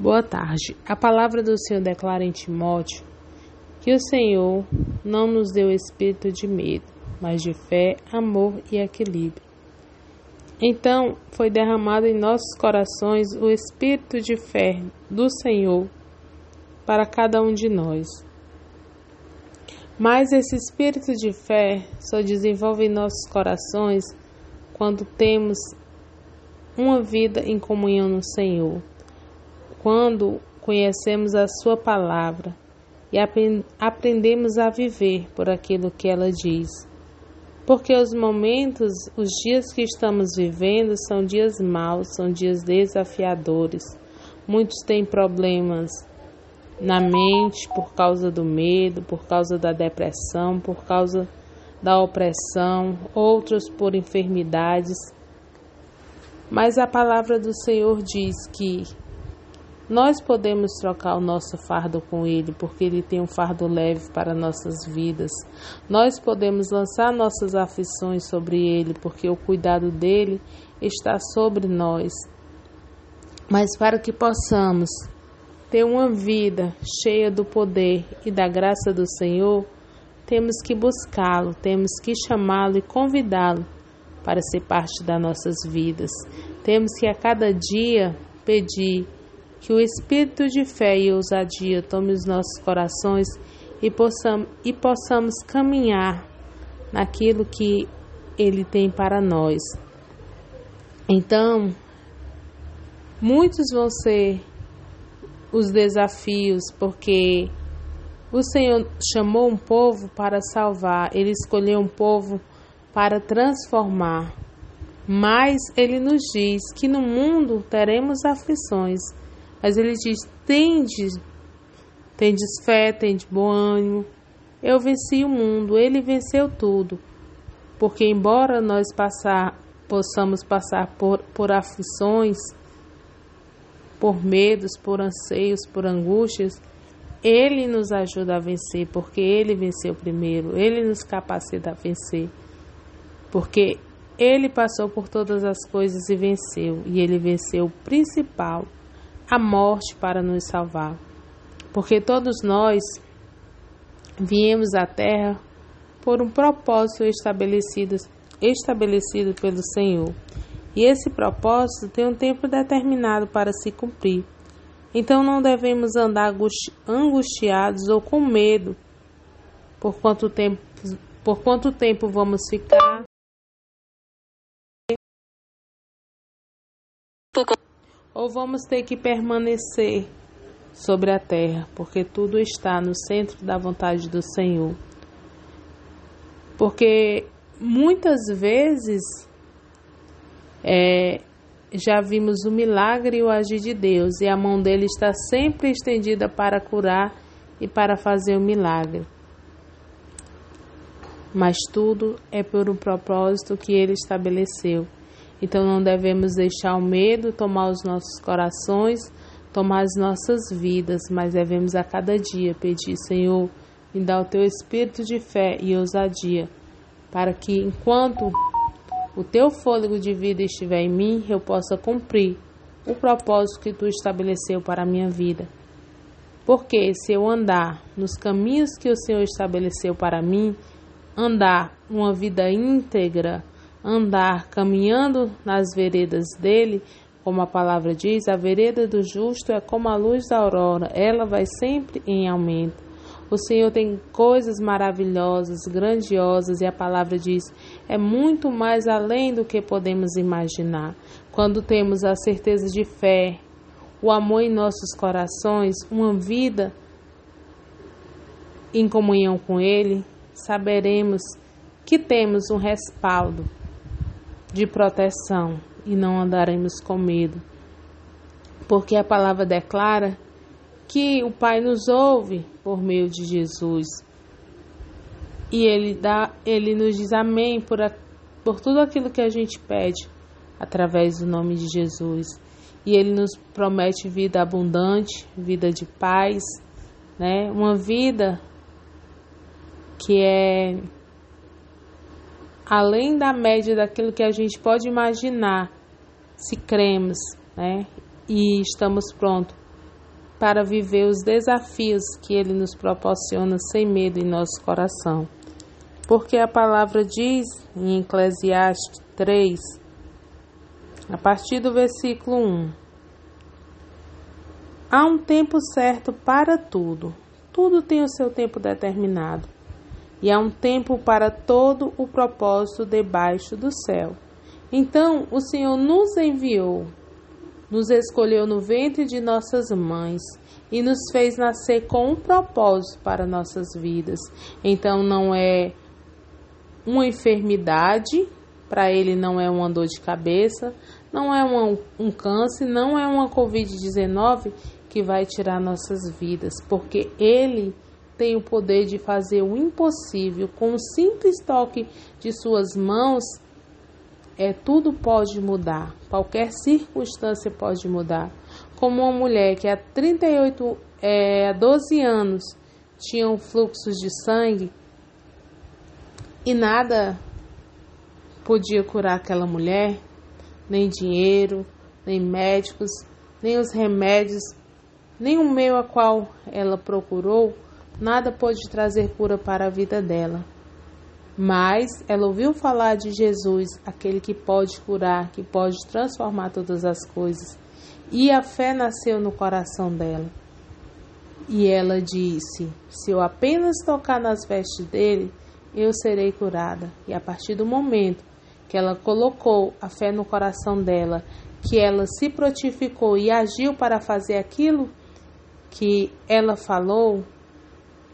Boa tarde. A palavra do Senhor declara em Timóteo que o Senhor não nos deu espírito de medo, mas de fé, amor e equilíbrio. Então, foi derramado em nossos corações o espírito de fé do Senhor para cada um de nós. Mas esse espírito de fé só desenvolve em nossos corações quando temos uma vida em comunhão no Senhor quando conhecemos a Sua palavra e aprendemos a viver por aquilo que ela diz. Porque os momentos, os dias que estamos vivendo são dias maus, são dias desafiadores. Muitos têm problemas na mente por causa do medo, por causa da depressão, por causa da opressão, outros por enfermidades. Mas a palavra do Senhor diz que nós podemos trocar o nosso fardo com Ele, porque Ele tem um fardo leve para nossas vidas. Nós podemos lançar nossas aflições sobre Ele, porque o cuidado dele está sobre nós. Mas para que possamos ter uma vida cheia do poder e da graça do Senhor, temos que buscá-lo, temos que chamá-lo e convidá-lo para ser parte das nossas vidas. Temos que a cada dia pedir que o espírito de fé e ousadia tome os nossos corações e possamos, e possamos caminhar naquilo que Ele tem para nós. Então, muitos vão ser os desafios, porque o Senhor chamou um povo para salvar, Ele escolheu um povo para transformar. Mas Ele nos diz que no mundo teremos aflições mas ele diz: tendes, tendes fé, tendes bom ânimo. Eu venci o mundo, ele venceu tudo. Porque, embora nós passar, possamos passar por, por aflições, por medos, por anseios, por angústias, ele nos ajuda a vencer, porque ele venceu primeiro, ele nos capacita a vencer. Porque ele passou por todas as coisas e venceu, e ele venceu o principal a morte para nos salvar. Porque todos nós viemos à terra por um propósito estabelecido, estabelecido pelo Senhor. E esse propósito tem um tempo determinado para se cumprir. Então não devemos andar angustiados ou com medo por quanto tempo, por quanto tempo vamos ficar ou vamos ter que permanecer sobre a terra, porque tudo está no centro da vontade do Senhor. Porque muitas vezes é, já vimos o milagre e o agir de Deus, e a mão dele está sempre estendida para curar e para fazer o milagre. Mas tudo é por um propósito que ele estabeleceu. Então não devemos deixar o medo tomar os nossos corações, tomar as nossas vidas, mas devemos a cada dia pedir, Senhor, me dá o teu espírito de fé e ousadia, para que enquanto o teu fôlego de vida estiver em mim, eu possa cumprir o propósito que tu estabeleceu para a minha vida. Porque se eu andar nos caminhos que o Senhor estabeleceu para mim, andar uma vida íntegra, andar caminhando nas veredas dele, como a palavra diz, a vereda do justo é como a luz da aurora, ela vai sempre em aumento. O Senhor tem coisas maravilhosas, grandiosas, e a palavra diz: é muito mais além do que podemos imaginar. Quando temos a certeza de fé, o amor em nossos corações, uma vida em comunhão com Ele, saberemos que temos um respaldo de proteção e não andaremos com medo. Porque a palavra declara que o Pai nos ouve por meio de Jesus. E ele dá, ele nos diz amém por, a, por tudo aquilo que a gente pede através do nome de Jesus. E ele nos promete vida abundante, vida de paz, né? Uma vida que é além da média daquilo que a gente pode imaginar, se cremos, né? E estamos prontos para viver os desafios que Ele nos proporciona sem medo em nosso coração. Porque a palavra diz em Eclesiastes 3, a partir do versículo 1: Há um tempo certo para tudo, tudo tem o seu tempo determinado, e há um tempo para todo o propósito debaixo do céu. Então o Senhor nos enviou nos escolheu no ventre de nossas mães e nos fez nascer com um propósito para nossas vidas. Então não é uma enfermidade, para ele não é uma dor de cabeça, não é uma, um câncer, não é uma Covid-19 que vai tirar nossas vidas, porque ele tem o poder de fazer o impossível com um simples toque de suas mãos é tudo pode mudar, qualquer circunstância pode mudar. Como uma mulher que há 38, é, 12 anos tinha um fluxo de sangue e nada podia curar aquela mulher, nem dinheiro, nem médicos, nem os remédios, nem o meio a qual ela procurou, nada pôde trazer cura para a vida dela. Mas ela ouviu falar de Jesus, aquele que pode curar, que pode transformar todas as coisas. E a fé nasceu no coração dela. E ela disse: Se eu apenas tocar nas vestes dele, eu serei curada. E a partir do momento que ela colocou a fé no coração dela, que ela se protificou e agiu para fazer aquilo que ela falou,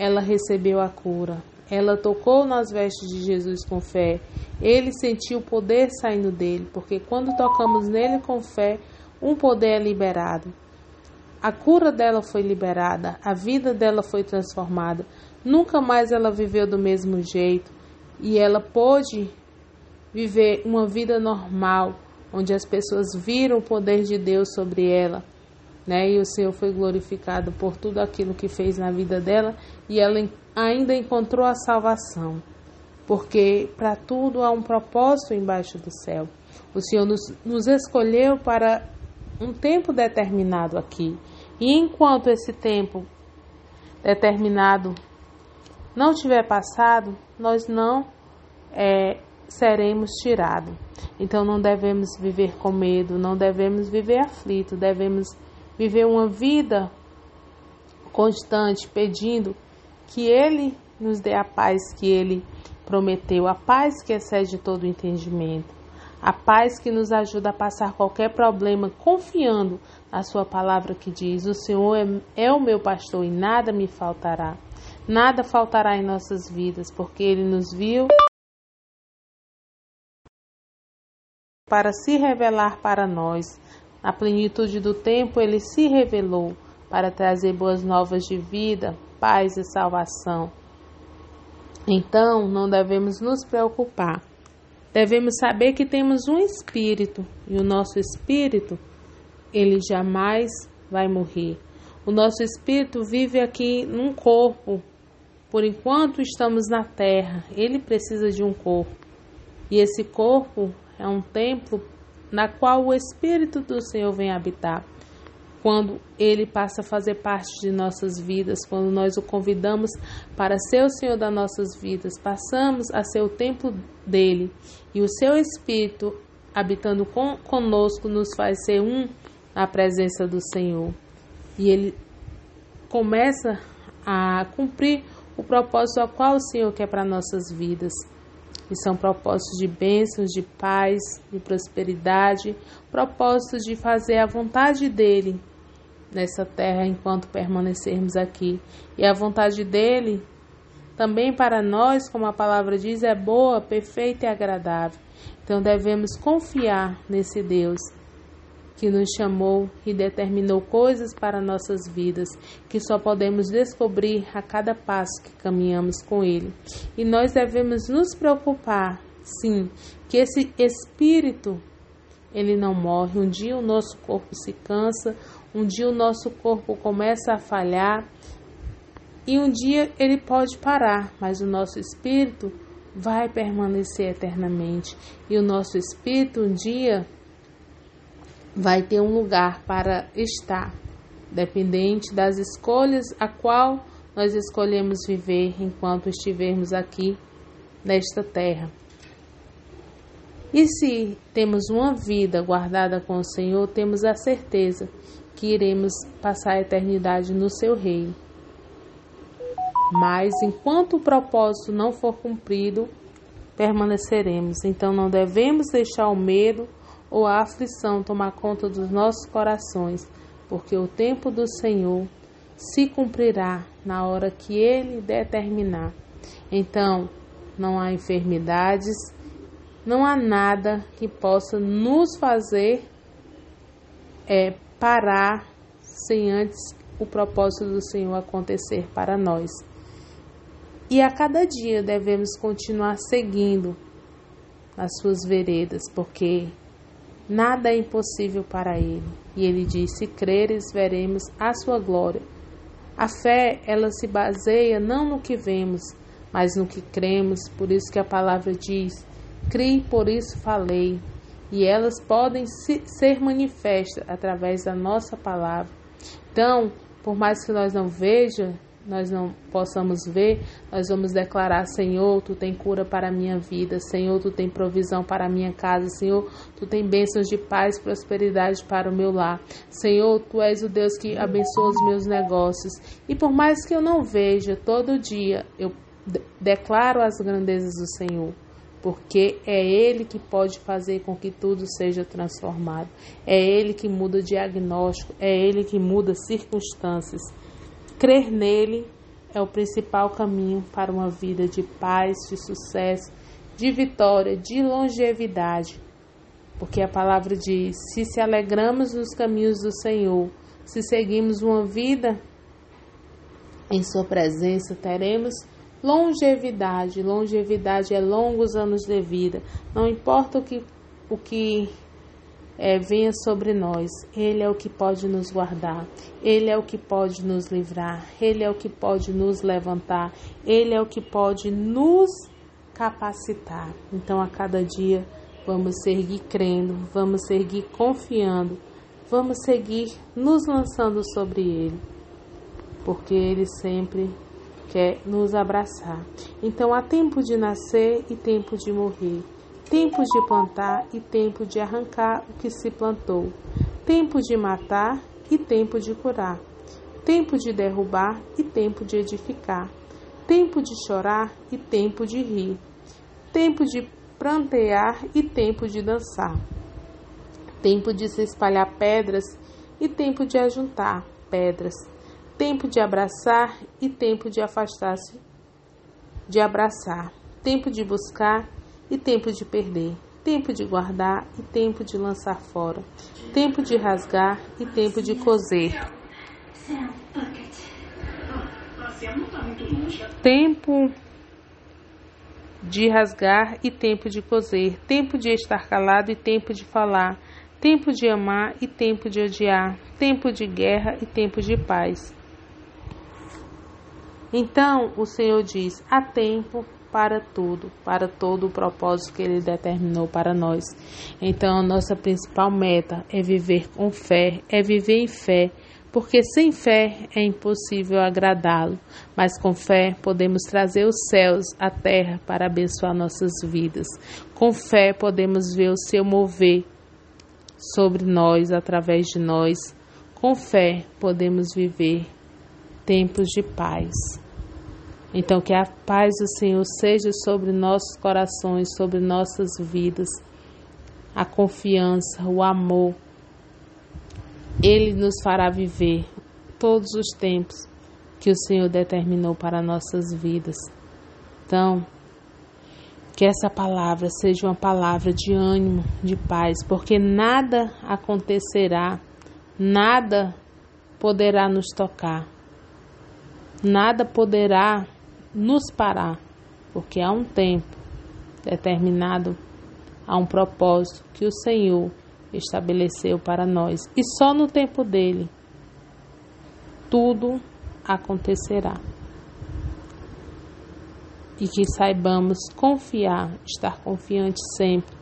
ela recebeu a cura. Ela tocou nas vestes de Jesus com fé. Ele sentiu o poder saindo dele, porque quando tocamos nele com fé, um poder é liberado. A cura dela foi liberada, a vida dela foi transformada. Nunca mais ela viveu do mesmo jeito e ela pôde viver uma vida normal, onde as pessoas viram o poder de Deus sobre ela, né? E o Senhor foi glorificado por tudo aquilo que fez na vida dela e ela ainda encontrou a salvação, porque para tudo há um propósito embaixo do céu. O Senhor nos, nos escolheu para um tempo determinado aqui, e enquanto esse tempo determinado não tiver passado, nós não é, seremos tirados. Então não devemos viver com medo, não devemos viver aflito, devemos viver uma vida constante pedindo que Ele nos dê a paz que Ele prometeu, a paz que excede todo o entendimento, a paz que nos ajuda a passar qualquer problema confiando na Sua palavra que diz: O Senhor é, é o meu pastor e nada me faltará. Nada faltará em nossas vidas, porque Ele nos viu para se revelar para nós. Na plenitude do tempo, Ele se revelou para trazer boas novas de vida, paz e salvação. Então, não devemos nos preocupar. Devemos saber que temos um espírito e o nosso espírito, ele jamais vai morrer. O nosso espírito vive aqui num corpo. Por enquanto estamos na terra, ele precisa de um corpo. E esse corpo é um templo na qual o espírito do Senhor vem habitar quando ele passa a fazer parte de nossas vidas, quando nós o convidamos para ser o Senhor das nossas vidas, passamos a ser o templo dele e o seu Espírito habitando com, conosco nos faz ser um na presença do Senhor. E ele começa a cumprir o propósito ao qual o Senhor quer para nossas vidas. E são propósitos de bênçãos, de paz, de prosperidade, propósitos de fazer a vontade dele nessa terra enquanto permanecermos aqui. E a vontade dele também para nós, como a palavra diz, é boa, perfeita e agradável. Então devemos confiar nesse Deus que nos chamou e determinou coisas para nossas vidas, que só podemos descobrir a cada passo que caminhamos com Ele. E nós devemos nos preocupar, sim, que esse espírito ele não morre. Um dia o nosso corpo se cansa, um dia o nosso corpo começa a falhar e um dia ele pode parar, mas o nosso espírito vai permanecer eternamente. E o nosso espírito um dia vai ter um lugar para estar. dependente das escolhas a qual nós escolhemos viver enquanto estivermos aqui nesta terra. E se temos uma vida guardada com o Senhor, temos a certeza que iremos passar a eternidade no seu reino. Mas enquanto o propósito não for cumprido, permaneceremos. Então não devemos deixar o medo ou a aflição tomar conta dos nossos corações, porque o tempo do Senhor se cumprirá na hora que ele determinar. Então, não há enfermidades, não há nada que possa nos fazer é, parar sem antes o propósito do Senhor acontecer para nós. E a cada dia devemos continuar seguindo as suas veredas, porque nada é impossível para Ele. E Ele diz: Se creres, veremos a sua glória. A fé, ela se baseia não no que vemos, mas no que cremos. Por isso que a palavra diz: Criei, por isso falei. E elas podem se, ser manifestas através da nossa palavra. Então, por mais que nós não veja, nós não possamos ver, nós vamos declarar: Senhor, tu tem cura para a minha vida, Senhor, tu tem provisão para a minha casa, Senhor, tu tem bênçãos de paz e prosperidade para o meu lar, Senhor, tu és o Deus que abençoa os meus negócios. E por mais que eu não veja todo dia, eu declaro as grandezas do Senhor porque é Ele que pode fazer com que tudo seja transformado. É Ele que muda diagnóstico, é Ele que muda circunstâncias. Crer nele é o principal caminho para uma vida de paz, de sucesso, de vitória, de longevidade. Porque a palavra diz: se se alegramos nos caminhos do Senhor, se seguimos uma vida em Sua presença, teremos Longevidade, longevidade é longos anos de vida. Não importa o que, o que é, venha sobre nós, Ele é o que pode nos guardar, Ele é o que pode nos livrar, Ele é o que pode nos levantar, Ele é o que pode nos capacitar. Então, a cada dia, vamos seguir crendo, vamos seguir confiando, vamos seguir nos lançando sobre Ele, porque Ele sempre quer nos abraçar. Então há tempo de nascer e tempo de morrer, tempo de plantar e tempo de arrancar o que se plantou, tempo de matar e tempo de curar, tempo de derrubar e tempo de edificar, tempo de chorar e tempo de rir, tempo de prantear e tempo de dançar, tempo de se espalhar pedras e tempo de ajuntar pedras. Tempo de abraçar e tempo de afastar-se de abraçar, tempo de buscar e tempo de perder, tempo de guardar e tempo de lançar fora, tempo de rasgar e tempo de coser. Tempo de rasgar e tempo de coser, tempo de estar calado e tempo de falar, tempo de amar e tempo de odiar, tempo de guerra e tempo de paz. Então o Senhor diz: há tempo para tudo, para todo o propósito que Ele determinou para nós. Então a nossa principal meta é viver com fé, é viver em fé. Porque sem fé é impossível agradá-lo, mas com fé podemos trazer os céus à terra para abençoar nossas vidas. Com fé podemos ver o seu mover sobre nós, através de nós. Com fé podemos viver tempos de paz. Então, que a paz do Senhor seja sobre nossos corações, sobre nossas vidas, a confiança, o amor. Ele nos fará viver todos os tempos que o Senhor determinou para nossas vidas. Então, que essa palavra seja uma palavra de ânimo, de paz, porque nada acontecerá, nada poderá nos tocar nada poderá nos parar, porque há um tempo determinado, há um propósito que o Senhor estabeleceu para nós, e só no tempo dele tudo acontecerá. E que saibamos confiar, estar confiante sempre,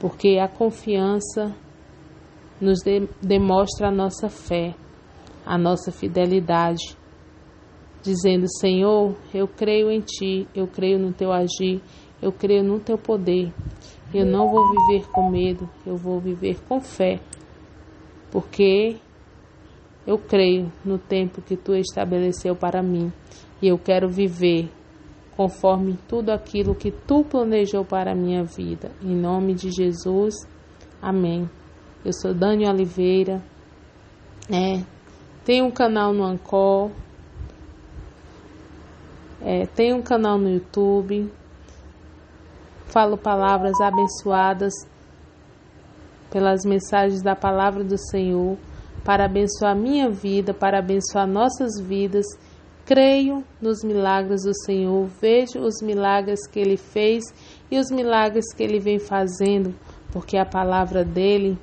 porque a confiança nos de demonstra a nossa fé, a nossa fidelidade, dizendo: Senhor, eu creio em Ti, eu creio no Teu agir, eu creio no Teu poder. Eu não vou viver com medo, eu vou viver com fé, porque eu creio no tempo que Tu estabeleceu para mim e eu quero viver conforme tudo aquilo que Tu planejou para a minha vida. Em nome de Jesus, amém. Eu sou Dani Oliveira, é, tem um canal no Ancor, é, tem um canal no YouTube, falo palavras abençoadas pelas mensagens da palavra do Senhor, para abençoar minha vida, para abençoar nossas vidas. Creio nos milagres do Senhor, vejo os milagres que Ele fez e os milagres que Ele vem fazendo, porque a palavra dele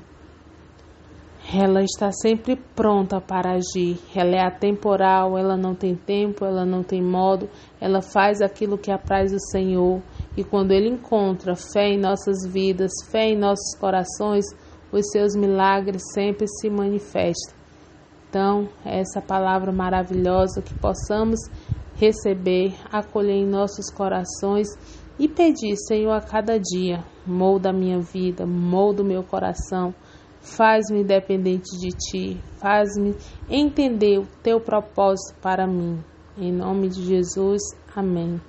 ela está sempre pronta para agir. Ela é atemporal, ela não tem tempo, ela não tem modo, ela faz aquilo que apraz o Senhor. E quando Ele encontra fé em nossas vidas, fé em nossos corações, os seus milagres sempre se manifestam. Então, essa palavra maravilhosa que possamos receber, acolher em nossos corações e pedir, Senhor, a cada dia, molda a minha vida, molda o meu coração Faz-me dependente de ti, faz-me entender o teu propósito para mim. Em nome de Jesus, amém.